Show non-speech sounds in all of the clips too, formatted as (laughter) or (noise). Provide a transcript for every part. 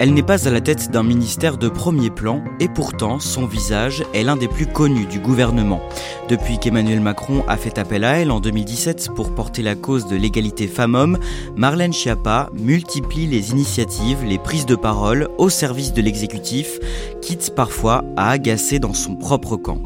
Elle n'est pas à la tête d'un ministère de premier plan et pourtant son visage est l'un des plus connus du gouvernement. Depuis qu'Emmanuel Macron a fait appel à elle en 2017 pour porter la cause de l'égalité femmes-hommes, Marlène Schiappa multiplie les initiatives, les prises de parole au service de l'exécutif, quitte parfois à agacer dans son propre camp.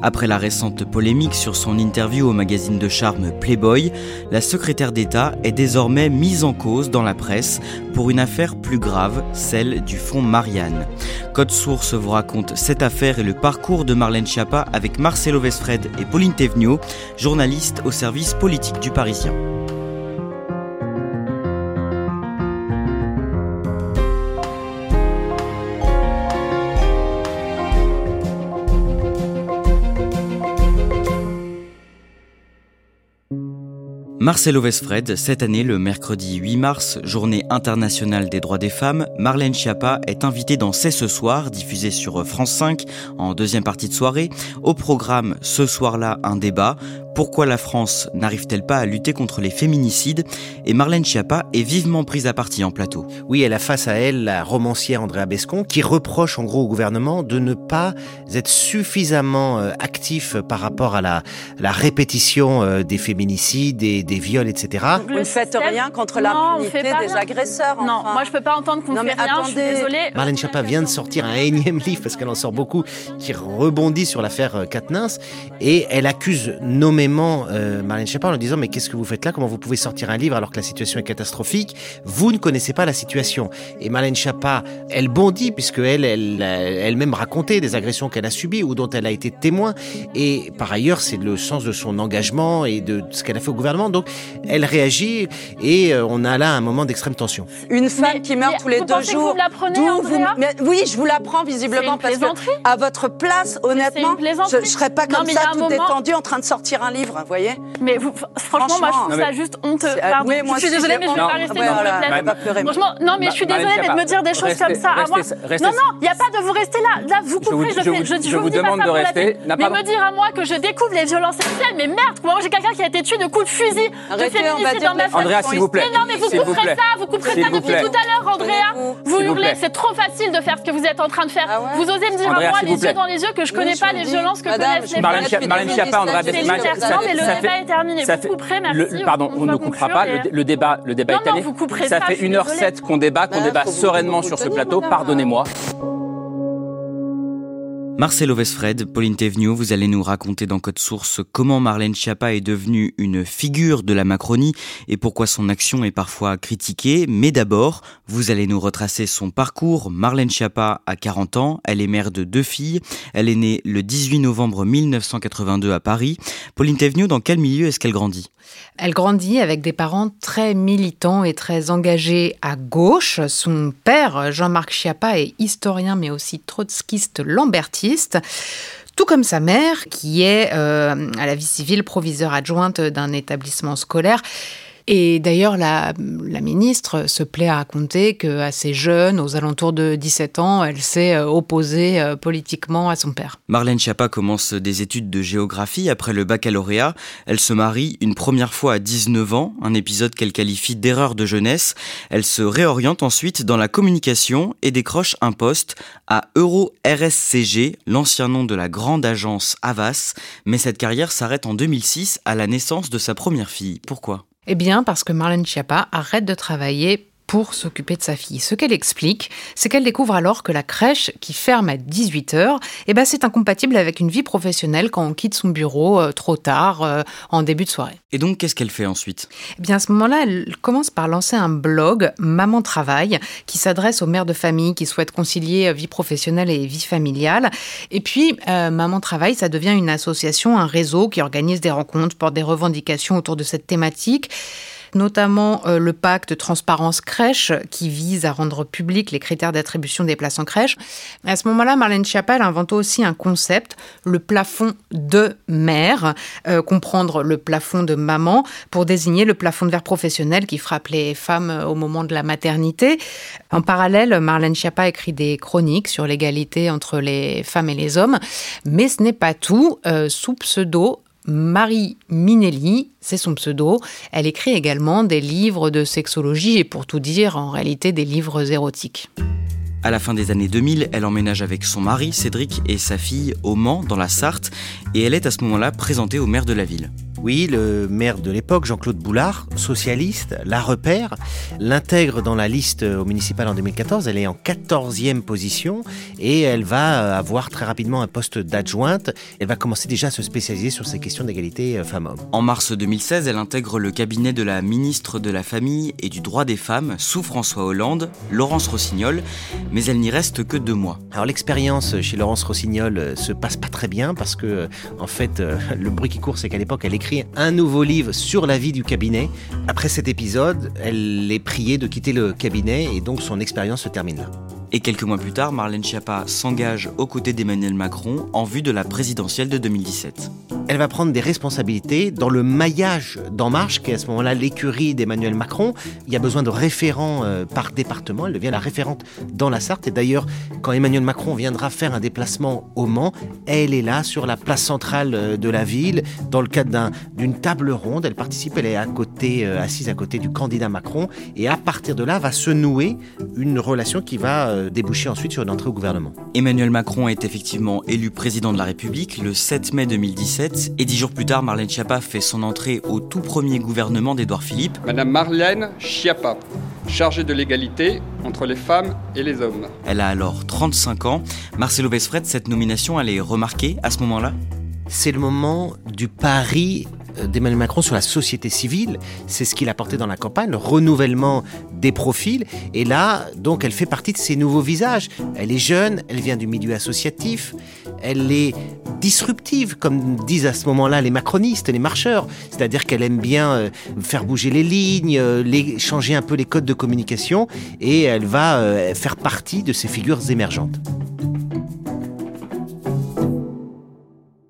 Après la récente polémique sur son interview au magazine de charme Playboy, la secrétaire d'État est désormais mise en cause dans la presse pour une affaire plus grave, celle du fonds Marianne. Code Source vous raconte cette affaire et le parcours de Marlène Schiappa avec Marcelo Vesfred et Pauline Thévenot, journalistes au service politique du Parisien. Marcelo Vesfred, cette année, le mercredi 8 mars, journée internationale des droits des femmes, Marlène Schiappa est invitée dans C'est ce soir, diffusé sur France 5 en deuxième partie de soirée. Au programme, ce soir-là, un débat. Pourquoi la France n'arrive-t-elle pas à lutter contre les féminicides Et Marlène Schiappa est vivement prise à partie en plateau. Oui, elle a face à elle la romancière Andrea Bescon qui reproche en gros au gouvernement de ne pas être suffisamment euh, actif par rapport à la, la répétition euh, des féminicides et des viols, etc. Vous ne faites rien contre l'impunité des agresseurs. Non, moi je peux pas entendre qu'on ne fait rien, je suis désolée. Marlène Schiappa vient de sortir un énième livre, parce qu'elle en sort beaucoup, qui rebondit sur l'affaire Katnins, et elle accuse nommément euh, Marlène Schiappa en disant mais qu'est-ce que vous faites là? Comment vous pouvez sortir un livre alors que la situation est catastrophique? Vous ne connaissez pas la situation. Et Marlène Schiappa, elle bondit puisque elle, elle, elle-même racontait des agressions qu'elle a subies ou dont elle a été témoin. Et par ailleurs, c'est le sens de son engagement et de ce qu'elle a fait au gouvernement. Donc, elle réagit et euh, on a là un moment d'extrême tension. Une femme qui meurt tous les deux jours. Vous vous... Mais oui, je vous l'apprends visiblement parce que à votre place, honnêtement, je, ne serais pas comme ça, tout détendu, en train de sortir un livre vous voyez Mais vous, franchement, moi, je trouve ça juste honteux. Pardon, oui, moi, je suis désolée, mais je vais pas rester dans le plaît. Franchement, non, mais je suis désolée, mais de me dire des choses comme ça à moi. Non, non, il n'y a pas de vous rester là. Là, vous couperez, je vous demande de rester. Mais me dire à moi que je découvre les violences sexuelles, mais merde, moi, j'ai quelqu'un qui a été tué de coups de fusil, de féminicide dans ma famille. Andrea, s'il vous plaît. Mais non, mais vous couperez ça, vous couperez ça depuis tout à l'heure, Andrea. Vous hurlez, c'est trop facile de faire ce que vous êtes en train de faire. Vous osez me dire à moi, les yeux dans les yeux, que je connais pas les violences que connaissent les femmes. Marlène Schiappa, Andrea Non, mais le débat est terminé. Vous couperez, merci. Pardon, on ne coupera pas. Le débat est terminé. Ça fait 1h07 qu'on débat, qu'on débat sereinement sur ce plateau. Pardonnez-moi. Marcelo Vesfred, Pauline Thévenoud, vous allez nous raconter dans Code Source comment Marlène Schiappa est devenue une figure de la Macronie et pourquoi son action est parfois critiquée. Mais d'abord, vous allez nous retracer son parcours. Marlène Schiappa a 40 ans, elle est mère de deux filles. Elle est née le 18 novembre 1982 à Paris. Pauline Thévenoud, dans quel milieu est-ce qu'elle grandit? Elle grandit avec des parents très militants et très engagés à gauche. Son père, Jean-Marc Schiappa, est historien mais aussi trotskiste lambertiste tout comme sa mère, qui est euh, à la vie civile proviseur adjointe d'un établissement scolaire. Et d'ailleurs, la, la, ministre se plaît à raconter qu'à ces jeunes, aux alentours de 17 ans, elle s'est euh, opposée euh, politiquement à son père. Marlène Schiappa commence des études de géographie après le baccalauréat. Elle se marie une première fois à 19 ans, un épisode qu'elle qualifie d'erreur de jeunesse. Elle se réoriente ensuite dans la communication et décroche un poste à Euro RSCG, l'ancien nom de la grande agence Avas. Mais cette carrière s'arrête en 2006 à la naissance de sa première fille. Pourquoi? Eh bien, parce que Marlène Schiappa arrête de travailler pour s'occuper de sa fille. Ce qu'elle explique, c'est qu'elle découvre alors que la crèche qui ferme à 18h, eh ben c'est incompatible avec une vie professionnelle quand on quitte son bureau euh, trop tard euh, en début de soirée. Et donc qu'est-ce qu'elle fait ensuite? Eh bien à ce moment-là, elle commence par lancer un blog Maman travaille qui s'adresse aux mères de famille qui souhaitent concilier euh, vie professionnelle et vie familiale. Et puis Maman travaille, ça devient une association, un réseau qui organise des rencontres, porte des revendications autour de cette thématique notamment euh, le pacte transparence crèche qui vise à rendre public les critères d'attribution des places en crèche. À ce moment-là, Marlène Schiappa invente aussi un concept, le plafond de mère, euh, comprendre le plafond de maman pour désigner le plafond de verre professionnel qui frappe les femmes euh, au moment de la maternité. En parallèle, Marlène Schiappa écrit des chroniques sur l'égalité entre les femmes et les hommes, mais ce n'est pas tout. sous pseudo, Marie Minelli, c'est son pseudo. Elle écrit également des livres de sexologie et pour tout dire, en réalité des livres érotiques. À la fin des années 2000, elle emménage avec son mari, Cédric, et sa fille au Mans, dans la Sarthe, et elle est à ce moment-là présentée au maire de la ville. Oui, le maire de l'époque, Jean-Claude Boulard, socialiste, la repère, l'intègre dans la liste au municipal en 2014. Elle est en 14e position et elle va avoir très rapidement un poste d'adjointe. Elle va commencer déjà à se spécialiser sur ces questions d'égalité femmes-hommes. En mars 2016, elle intègre le cabinet de la ministre de la Famille et du Droit des Femmes sous François Hollande, Laurence Rossignol, mais elle n'y reste que deux mois. Alors l'expérience chez Laurence Rossignol se passe pas très bien parce que, en fait, (laughs) le bruit qui court, c'est qu'à l'époque, elle écrit un nouveau livre sur la vie du cabinet. Après cet épisode, elle est priée de quitter le cabinet et donc son expérience se termine là. Et quelques mois plus tard, Marlène Schiappa s'engage aux côtés d'Emmanuel Macron en vue de la présidentielle de 2017. Elle va prendre des responsabilités dans le maillage d'En Marche, qui est à ce moment-là l'écurie d'Emmanuel Macron. Il y a besoin de référents euh, par département. Elle devient la référente dans la Sarthe. Et d'ailleurs, quand Emmanuel Macron viendra faire un déplacement au Mans, elle est là sur la place centrale euh, de la ville, dans le cadre d'une table ronde. Elle participe, elle est à côté, euh, assise à côté du candidat Macron. Et à partir de là, va se nouer une relation qui va euh, déboucher ensuite sur une entrée au gouvernement. Emmanuel Macron est effectivement élu président de la République le 7 mai 2017 et dix jours plus tard, Marlène Schiappa fait son entrée au tout premier gouvernement d'Édouard Philippe. Madame Marlène Schiappa, chargée de l'égalité entre les femmes et les hommes. Elle a alors 35 ans. Marcelo Vesfred, cette nomination, elle est remarquée à ce moment-là? C'est le moment du pari d'Emmanuel Macron sur la société civile. C'est ce qu'il a porté dans la campagne, le renouvellement des profils. Et là, donc, elle fait partie de ces nouveaux visages. Elle est jeune, elle vient du milieu associatif, elle est disruptive, comme disent à ce moment-là les macronistes, les marcheurs. C'est-à-dire qu'elle aime bien euh, faire bouger les lignes, euh, changer un peu les codes de communication, et elle va euh, faire partie de ces figures émergentes.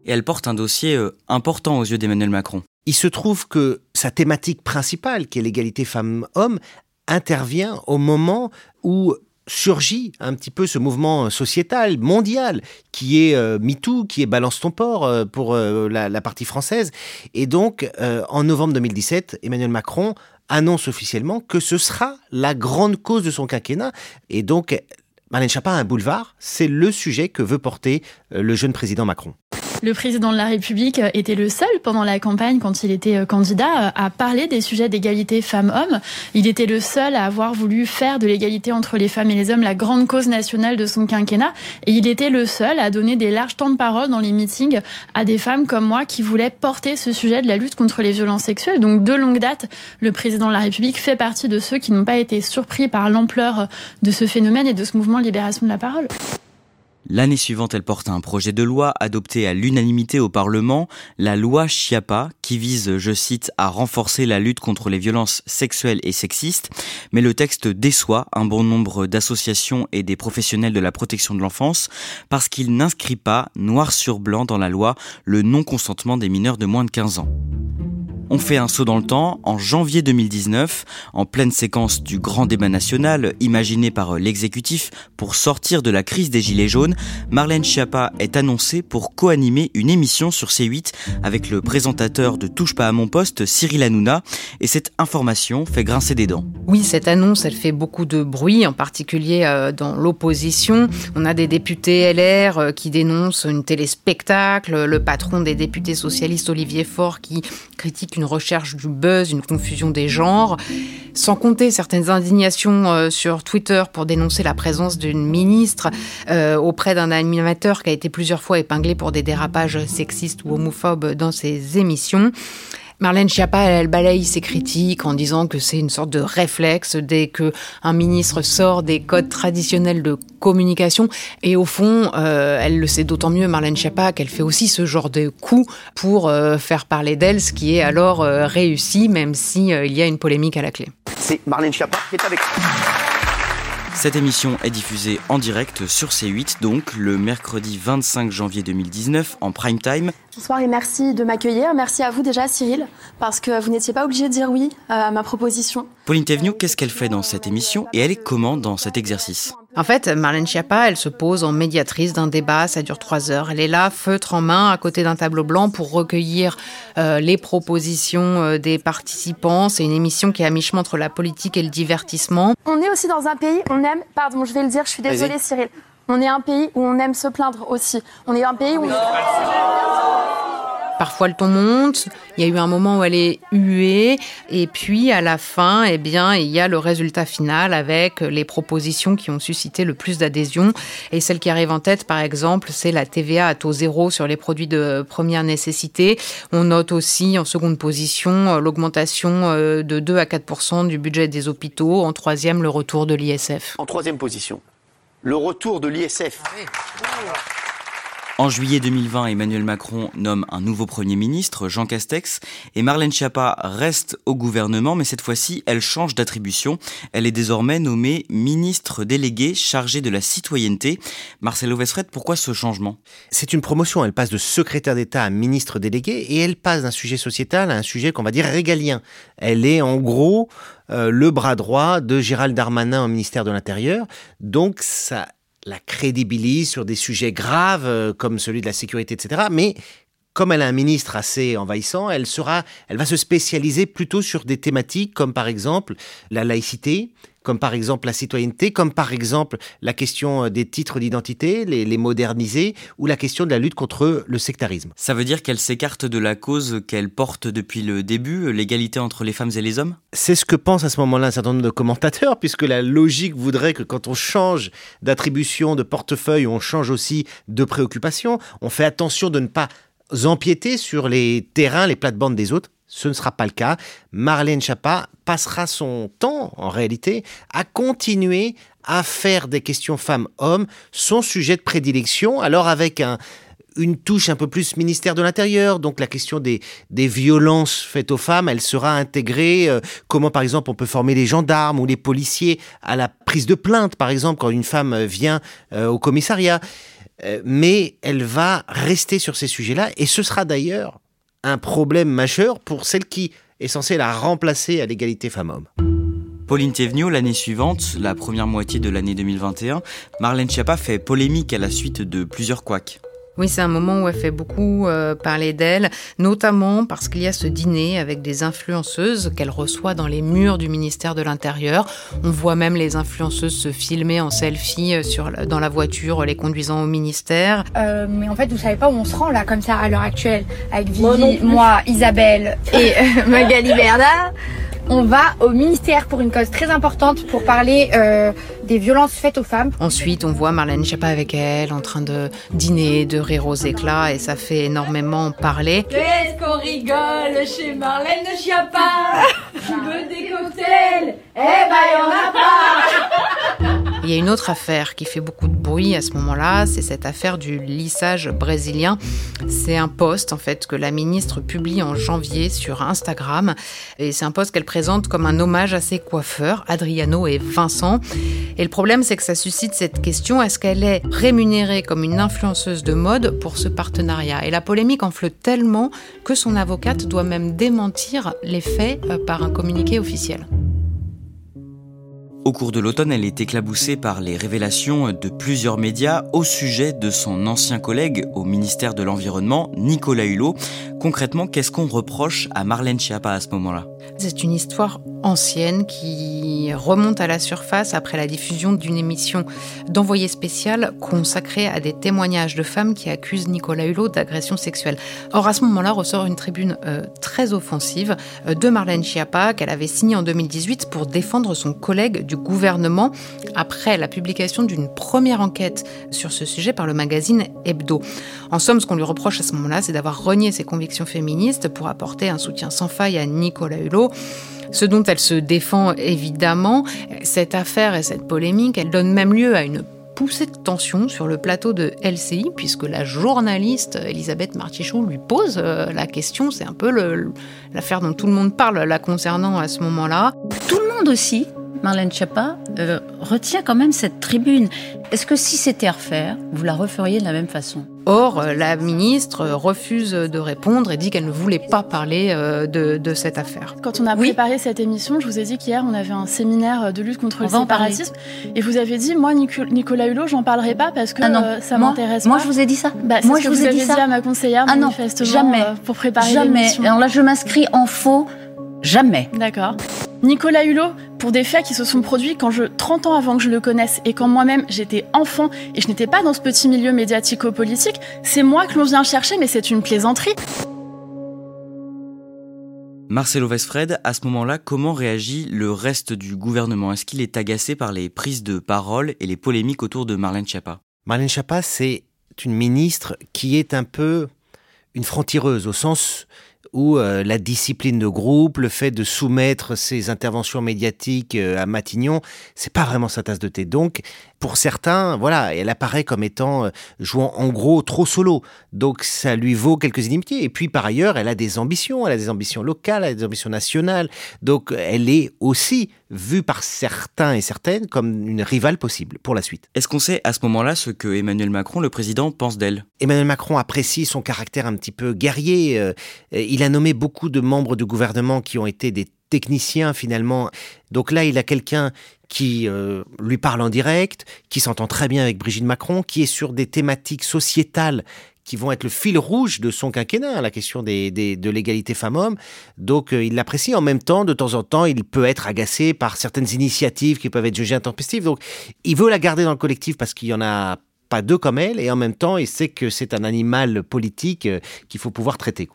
Et elle porte un dossier euh, important aux yeux d'Emmanuel Macron. Il se trouve que sa thématique principale, qui est l'égalité femmes-hommes, intervient au moment où surgit un petit peu ce mouvement sociétal mondial qui est euh, MeToo, qui est Balance ton port euh, pour la, partie française. Et donc, en novembre 2017, Emmanuel Macron annonce officiellement que ce sera la grande cause de son quinquennat. Et donc, Marlène Schiappa a un boulevard, c'est le sujet que veut porter le jeune président Macron. Le président de la République était le seul pendant la campagne, quand il était euh, candidat, euh, à parler des sujets d'égalité femmes-hommes. Il était le seul à avoir voulu faire de l'égalité entre les femmes et les hommes la grande cause nationale de son quinquennat. Et il était le seul à donner des larges temps de parole dans les meetings à des femmes comme moi qui voulaient porter ce sujet de la lutte contre les violences sexuelles. Donc de longue date, le président de la République fait partie de ceux qui n'ont pas été surpris par l'ampleur de ce phénomène et de ce mouvement libération de la parole. L'année suivante, elle porte un projet de loi adopté à l'unanimité au Parlement, la loi Chiappa, qui vise, je cite, à renforcer la lutte contre les violences sexuelles et sexistes. Mais le texte déçoit un bon nombre d'associations et des professionnels de la protection de l'enfance parce qu'il n'inscrit pas, noir sur blanc dans la loi, le non-consentement des mineurs de moins de 15 ans. On fait un saut dans le temps en janvier 2019, en pleine séquence du grand débat national imaginé par l'exécutif pour sortir de la crise des Gilets jaunes. Marlène Schiappa est annoncée pour co-animer une émission sur C8 avec le présentateur de Touche pas à mon poste, Cyril Hanouna. Et cette information fait grincer des dents. Oui, cette annonce, elle fait beaucoup de bruit, en particulier euh, dans l'opposition. On a des députés LR euh, qui dénoncent une téléspectacle, le patron des députés socialistes, Olivier Faure, qui critique une recherche du buzz, une confusion des genres, sans compter certaines indignations euh, sur Twitter pour dénoncer la présence d'une ministre euh, auprès d'un animateur qui a été plusieurs fois épinglé pour des dérapages sexistes ou homophobes dans ses émissions. Marlène Schiappa, elle, balaye ses critiques en disant que c'est une sorte de réflexe dès que un ministre sort des codes traditionnels de communication. Et au fond, euh, elle le sait d'autant mieux, Marlène Schiappa, qu'elle fait aussi ce genre de coup pour euh, faire parler d'elle, ce qui est alors euh, réussi, même si il y a une polémique à la clé. C'est Marlène Schiappa qui est avec cette émission est diffusée en direct sur C8, donc le mercredi 25 janvier 2019 en prime time. Bonsoir et merci de m'accueillir. Merci à vous déjà Cyril, parce que vous n'étiez pas obligé de dire oui à ma proposition. Pauline Thévenoud, qu'est-ce qu'elle fait dans cette émission et elle est comment dans cet exercice? En fait, Marlène Schiappa, elle se pose en médiatrice d'un débat, ça dure trois heures. Elle est là, feutre en main, à côté d'un tableau blanc pour recueillir euh, les propositions euh, des participants. C'est une émission qui est à mi-chemin entre la politique et le divertissement. On est aussi dans un pays, on aime, pardon, je vais le dire, je suis désolée Cyril, on est un pays où on aime se plaindre aussi. On est un pays où... Parfois le ton monte, il y a eu un moment où elle est huée, et puis à la fin, eh bien, il y a le résultat final avec les propositions qui ont suscité le plus d'adhésion. Et celle qui arrive en tête, par exemple, c'est la TVA à taux zéro sur les produits de première nécessité. On note aussi en seconde position euh, l'augmentation euh, de 2 à 4% du budget des hôpitaux. En troisième, le retour de l'ISF. En troisième position, le retour de l'ISF. En juillet 2020, Emmanuel Macron nomme un nouveau Premier ministre, Jean Castex, et Marlène Schiappa reste au gouvernement, mais cette fois-ci, elle change d'attribution. Elle est désormais nommée ministre déléguée chargée de la citoyenneté. Marcelo Vesfred, pourquoi ce changement? C'est une promotion. Elle passe de secrétaire d'État à ministre délégué et elle passe d'un sujet sociétal à un sujet qu'on va dire régalien. Elle est en gros euh, le bras droit de Gérald Darmanin au ministère de l'Intérieur. Donc ça la crédibilise sur des sujets graves euh, comme celui de la sécurité, etc. Mais comme elle a un ministre assez envahissant, elle sera, elle va se spécialiser plutôt sur des thématiques comme par exemple la laïcité, comme par exemple la citoyenneté, comme par exemple la question euh, des titres d'identité, les, moderniser, ou la question de la lutte contre le sectarisme. Ça veut dire qu'elle s'écarte de la cause qu'elle porte depuis le début, l'égalité entre les femmes et les hommes? C'est ce que pensent à ce moment-là un certain nombre de commentateurs, (laughs) puisque la logique voudrait que quand on change d'attribution, de portefeuille, on change aussi de préoccupation, on fait attention de ne pas empiéter sur les terrains, les plates-bandes des autres. Ce ne sera pas le cas. Marlène Chapa passera son temps, en réalité, à continuer à faire des questions femmes-hommes son sujet de prédilection, alors avec un, une touche un peu plus ministère de l'Intérieur, donc la question des, des violences faites aux femmes, elle sera intégrée, euh, comment par exemple on peut former les gendarmes ou les policiers à la prise de plainte, par exemple, quand une femme vient euh, au commissariat. Euh, mais elle va rester sur ces sujets-là, et ce sera d'ailleurs un problème majeur pour celle qui est censée la remplacer à l'égalité femmes-hommes. Pauline Thévenot, l'année suivante, la première moitié de l'année 2021, Marlène Schiappa fait polémique à la suite de plusieurs couacs. Oui, c'est un moment où elle fait beaucoup euh, parler d'elle, notamment parce qu'il y a ce dîner avec des influenceuses qu'elle reçoit dans les murs du ministère de l'Intérieur. On voit même les influenceuses se filmer en selfie euh, sur, dans la voiture, les conduisant au ministère. Euh, mais en fait, vous savez pas où on se rend là, comme ça, à l'heure actuelle, avec Vivi, moi, Isabelle et Magali Bernard on va au ministère pour une cause très importante pour parler euh, des violences faites aux femmes. Ensuite, on voit Marlène Schiappa avec elle en train de dîner, de rire aux éclats et ça fait énormément parler. Qu'est-ce qu'on rigole chez Marlène Schiappa Tu veux des cocktails Il y a une autre affaire qui fait beaucoup de bruit à ce moment-là, c'est cette affaire du lissage brésilien. C'est un post en fait que la ministre publie en janvier sur Instagram et c'est un post qu'elle présente comme un hommage à ses coiffeurs, Adriano et Vincent. Et le problème c'est que ça suscite cette question est-ce qu'elle est rémunérée comme une influenceuse de mode pour ce partenariat? Et la polémique enfle tellement que son avocate doit même démentir les faits euh, par un communiqué officiel. Au cours de l'automne, elle est éclaboussée par les révélations de plusieurs médias au sujet de son ancien collègue au ministère de l'Environnement, Nicolas Hulot. Concrètement, qu'est-ce qu'on reproche à Marlène Schiappa à ce moment-là? C'est une histoire ancienne qui remonte à la surface après la diffusion d'une émission d'envoyé spécial consacrée à des témoignages de femmes qui accusent Nicolas Hulot d'agression sexuelle. Or, à ce moment-là, ressort une tribune euh, très offensive euh, de Marlène Schiappa qu'elle avait signée en 2018 pour défendre son collègue du gouvernement après la publication d'une première enquête sur ce sujet par le magazine Hebdo. En somme, ce qu'on lui reproche à ce moment-là, c'est d'avoir renié ses convictions féministes pour apporter un soutien sans faille à Nicolas Hulot ce dont elle se défend évidemment. Cette affaire et cette polémique, elle donne même lieu à une poussée de tension sur le plateau de LCI, puisque la journaliste Elisabeth Martichoux lui pose euh, la question. C'est un peu l'affaire dont tout le monde parle la concernant à ce moment-là. Tout le monde aussi Marlène Schiappa euh, retient quand même cette tribune. Est-ce que si c'était à refaire, vous la referiez de la même façon? Or, euh, la ministre refuse de répondre et dit qu'elle ne voulait pas parler euh, de, cette affaire. Quand on a préparé cette émission, je vous ai dit qu'hier, on avait un séminaire de lutte contre le séparatisme. Et vous avez dit, moi, Nicolas Hulot, j'en parlerai pas parce que ah ça m'intéresse pas. Moi, je vous ai dit ça. Bah, moi, je vous, ai dit, ça. à ma conseillère, ah non, jamais. pour préparer l'émission. Alors là, je m'inscris en faux. Jamais. D'accord. Nicolas Hulot, pour des faits qui se sont produits quand je 30 ans avant que je le connaisse et quand moi-même j'étais enfant et je n'étais pas dans ce petit milieu médiatico-politique, c'est moi que l'on vient chercher, mais c'est une plaisanterie. Marcelo Vesfred, à ce moment-là, comment réagit le reste du gouvernement? Est-ce qu'il est agacé par les prises de parole et les polémiques autour de Marlène Schiappa? Marlène Schiappa, c'est une ministre qui est un peu une franc-tireuse, au sens où euh, la discipline de groupe, le fait de soumettre ses interventions médiatiques euh, à Matignon, c'est pas vraiment sa tasse de thé. Donc, pour certains, voilà, elle apparaît comme étant euh, jouant en gros trop solo. Donc ça lui vaut quelques inimitiés. Et puis par ailleurs, elle a des ambitions, elle a des ambitions locales, elle a des ambitions nationales. Donc elle est aussi vue par certains et certaines comme une rivale possible pour la suite. Est-ce qu'on sait à ce moment-là ce que Emmanuel Macron, le président, pense d'elle? Emmanuel Macron apprécie son caractère un petit peu guerrier. Euh, il a nommé beaucoup de membres du gouvernement qui ont été des technicien finalement. Donc là, il a quelqu'un qui euh, lui parle en direct, qui s'entend très bien avec Brigitte Macron, qui est sur des thématiques sociétales qui vont être le fil rouge de son quinquennat, la question des, de l'égalité femmes-hommes. Donc euh, il l'apprécie. En même temps, de temps en temps, il peut être agacé par certaines initiatives qui peuvent être jugées intempestives. Donc il veut la garder dans le collectif parce qu'il y en a pas deux comme elle, et en même temps, il sait que c'est un animal politique euh, qu'il faut pouvoir traiter.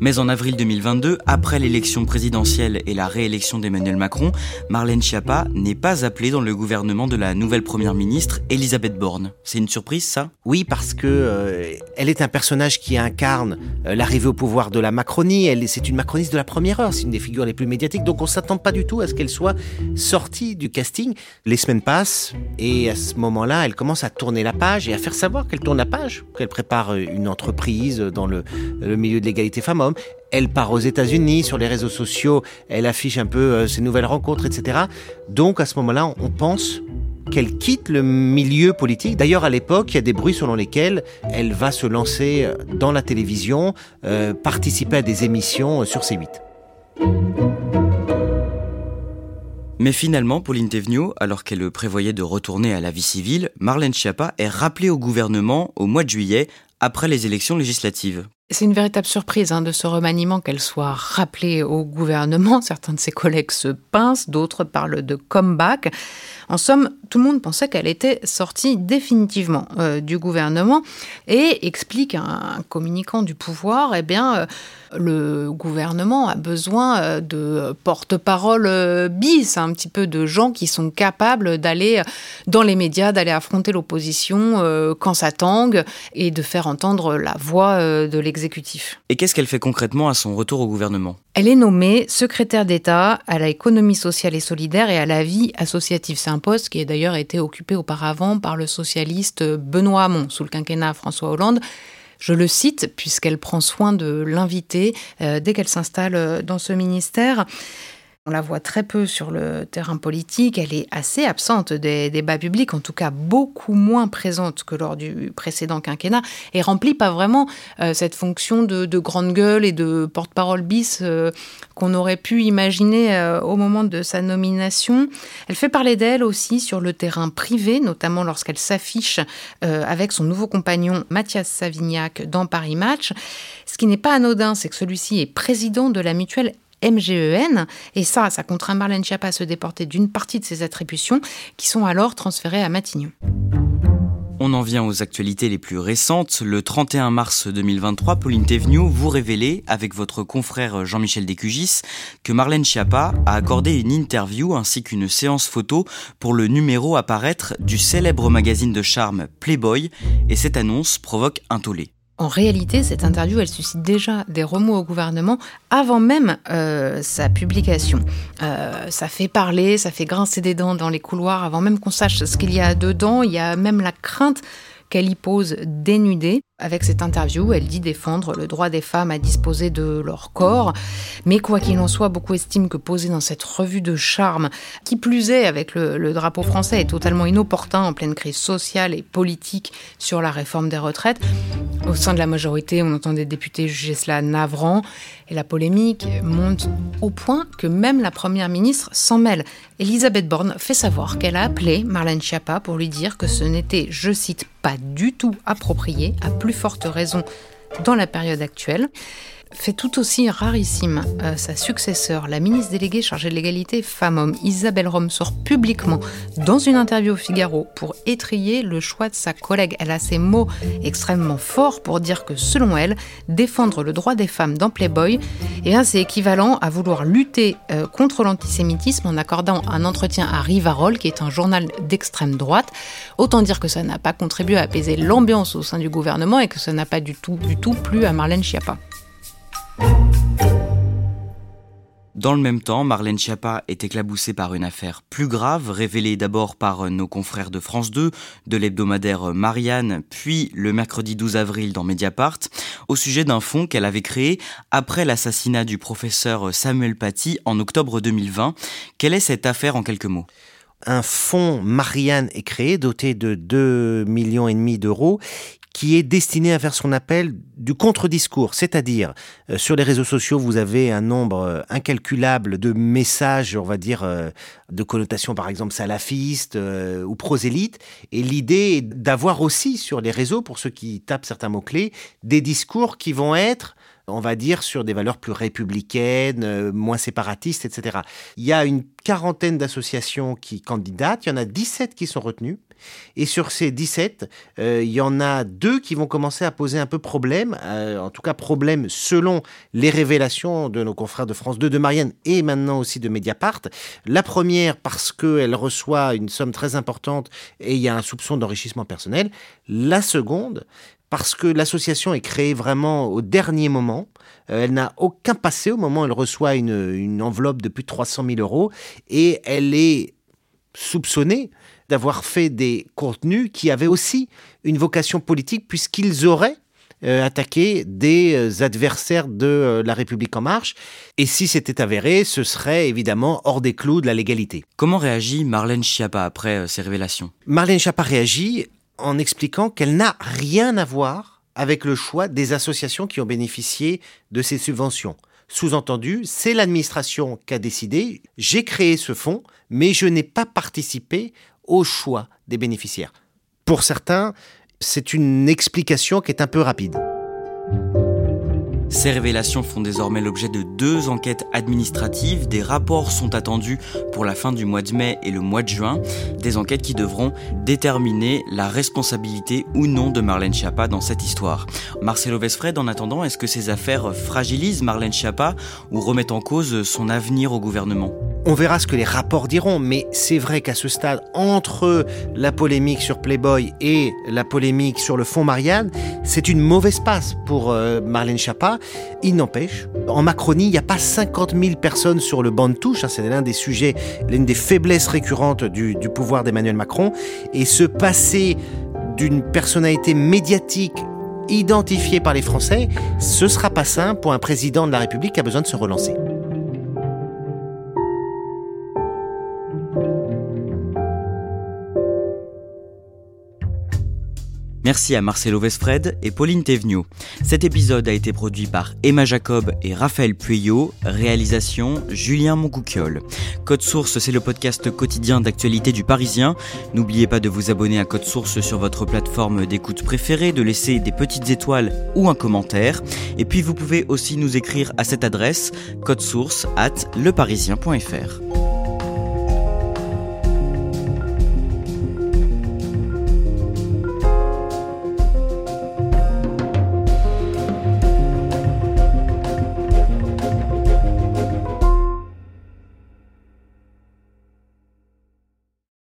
Mais en avril 2022, après l'élection présidentielle et la réélection d'Emmanuel Macron, Marlène Schiappa n'est pas appelée dans le gouvernement de la nouvelle première ministre Elisabeth Borne. C'est une surprise, ça? Oui, parce que euh, elle est un personnage qui incarne euh, l'arrivée au pouvoir de la Macronie. Elle, c'est une macroniste de la première heure, c'est une des figures les plus médiatiques. Donc on s'attend pas du tout à ce qu'elle soit sortie du casting. Les semaines passent et à ce moment-là, elle commence à tourner la page et à faire savoir qu'elle tourne la page, qu'elle prépare euh, une entreprise dans le, milieu de l'égalité elle part aux États-Unis, sur les réseaux sociaux, elle affiche un peu euh, ses nouvelles rencontres, etc. Donc à ce moment-là, on pense qu'elle quitte le milieu politique. D'ailleurs, à l'époque, il y a des bruits selon lesquels elle va se lancer euh, dans la télévision, euh, participer à des émissions sur C8. Mais finalement, Pauline Thévenot, alors qu'elle prévoyait de retourner à la vie civile, Marlène Schiappa est rappelée au gouvernement au mois de juillet, après les élections législatives. C'est une véritable surprise hein, de ce remaniement qu'elle soit rappelée au gouvernement. (laughs) Certains de ses collègues se pincent, d'autres parlent de comeback. En somme, tout le monde pensait qu'elle était sortie définitivement euh, du gouvernement et explique un, communicant du pouvoir, eh bien, euh, le gouvernement a besoin euh, de porte-parole bis, un petit peu de gens qui sont capables d'aller dans les médias, d'aller affronter l'opposition quand ça tangue et de faire entendre la voix de l'exécutif. Et qu'est-ce qu'elle fait concrètement à son retour au gouvernement? Elle est nommée secrétaire d'État à l'économie sociale et solidaire et à la vie associative. C'est un poste qui a d'ailleurs été occupé auparavant par le socialiste Benoît Hamon sous le quinquennat François Hollande. Je le cite puisqu'elle prend soin de l'inviter euh, dès qu'elle s'installe euh, dans ce ministère. On la voit très peu sur le terrain politique, elle est assez absente des débats publics, en tout cas beaucoup moins présente que lors du précédent quinquennat, et remplit pas vraiment euh, cette fonction de, grande gueule et de porte-parole bis euh, qu'on aurait pu imaginer euh, au moment de sa nomination. Elle fait parler d'elle aussi sur le terrain privé, notamment lorsqu'elle s'affiche avec son nouveau compagnon Mathias Savignac dans Paris Match. Ce qui n'est pas anodin, c'est que celui-ci est président de la mutuelle MGEN. Et ça, ça contraint Marlène Schiappa à se déporter d'une partie de ses attributions qui sont alors transférées à Matignon. On en vient aux actualités les plus récentes. Le 31 mars 2023, Pauline Thévenoud, vous révélez, avec votre confrère Jean-Michel Descugis, que Marlène Schiappa a accordé une interview ainsi qu'une séance photo pour le numéro à paraître du célèbre magazine de charme Playboy, et cette annonce provoque un tollé. En réalité, cette interview, elle suscite déjà des remous au gouvernement avant même euh, sa publication. Euh, ça fait parler, ça fait grincer des dents dans les couloirs avant même qu'on sache ce qu'il y a dedans. Il y a même la crainte qu'elle y pose dénudée. Avec cette interview, elle dit défendre le droit des femmes à disposer de leur corps. Mais quoi qu'il en soit, beaucoup estiment que poser dans cette revue de charme, qui plus est avec le, drapeau français, est totalement inopportun en pleine crise sociale et politique sur la réforme des retraites. Au sein de la majorité, on entend des députés juger cela navrant. Et la polémique monte au point que même la première ministre s'en mêle. Elisabeth Borne fait savoir qu'elle a appelé Marlène Schiappa pour lui dire que ce n'était, je cite, pas du tout approprié à plus forte raison dans la période actuelle fait tout aussi rarissime. Euh, sa successeur, la ministre déléguée chargée de l'égalité femmes-hommes, Isabelle Rome, sort publiquement dans une interview au Figaro pour étrier le choix de sa collègue. Elle a ces mots extrêmement forts pour dire que, selon elle, défendre le droit des femmes dans Playboy, eh c'est équivalent à vouloir lutter euh, contre l'antisémitisme en accordant un entretien à Rivarol, qui est un journal d'extrême droite. Autant dire que ça n'a pas contribué à apaiser l'ambiance au sein du gouvernement et que ça n'a pas du tout, du tout plu à Marlène Schiappa. Dans le même temps, Marlène Schiappa est éclaboussée par une affaire plus grave, révélée d'abord par nos confrères de France 2, de l'hebdomadaire Marianne, puis le mercredi 12 avril dans Mediapart, au sujet d'un fonds qu'elle avait créé après l'assassinat du professeur Samuel Paty en octobre 2020. Quelle est cette affaire en quelques mots? Un fonds Marianne est créé, doté de 2 millions d'euros qui est destiné à faire ce qu'on appelle du contre-discours, c'est-à-dire euh, sur les réseaux sociaux, vous avez un nombre euh, incalculable de messages, on va dire, euh, de connotation par exemple salafiste ou prosélyte, et l'idée est d'avoir aussi sur les réseaux, pour ceux qui tapent certains mots-clés, des discours qui vont être on va dire, sur des valeurs plus républicaines, euh, moins séparatistes, etc. Il y a une quarantaine d'associations qui candidatent, il y en a 17 qui sont retenues. Et sur ces 17, euh, il y en a deux qui vont commencer à poser un peu problème, euh, en tout cas problème selon les révélations de nos confrères de France 2, de Marianne et maintenant aussi de Mediapart. La première parce qu'elle reçoit une somme très importante et il y a un soupçon d'enrichissement personnel. La seconde parce que l'association est créée vraiment au dernier moment. Euh, elle n'a aucun passé au moment où elle reçoit une, enveloppe de plus de 300 000 euros et elle est soupçonnée d'avoir fait des contenus qui avaient aussi une vocation politique puisqu'ils auraient euh, attaqué des euh, adversaires de la République en marche. Et si c'était avéré, ce serait évidemment hors des clous de la légalité. Comment réagit Marlène Schiappa après ces révélations? Marlène Schiappa réagit en expliquant qu'elle n'a rien à voir avec le choix des associations qui ont bénéficié de ces subventions. Sous-entendu, c'est l'administration qui a décidé, j'ai créé ce fonds, mais je n'ai pas participé au choix des bénéficiaires. Pour certains, c'est une explication qui est un peu rapide. Ces révélations font désormais l'objet de deux enquêtes administratives. Des rapports sont attendus pour la fin du mois de mai et le mois de juin. Des enquêtes qui devront déterminer la responsabilité ou non de Marlène Schiappa dans cette histoire. Marcelo Vesfred, en attendant, est-ce que ces affaires fragilisent Marlène Schiappa ou remettent en cause son avenir au gouvernement? On verra ce que les rapports diront, mais c'est vrai qu'à ce stade, entre la polémique sur Playboy et la polémique sur le fond Marianne, c'est une mauvaise passe pour euh, Marlène Schiappa. Il n'empêche, en Macronie, il n'y a pas 50 000 personnes sur le banc de touche. Hein, c'est l'un des sujets, l'une des faiblesses récurrentes du, du pouvoir d'Emmanuel Macron. Et se passer d'une personnalité médiatique identifiée par les Français, ce sera pas simple pour un président de la République qui a besoin de se relancer. Merci à Marcelo Vesfred et Pauline Thévenoud. Cet épisode a été produit par Emma Jacob et Raphaël Pueyo, réalisation Julien Moncouquiole. Code Source, c'est le podcast quotidien d'actualité du Parisien. N'oubliez pas de vous abonner à Code Source sur votre plateforme d'écoute préférée, de laisser des petites étoiles ou un commentaire. Et puis vous pouvez aussi nous écrire à cette adresse, code source at leparisien.fr.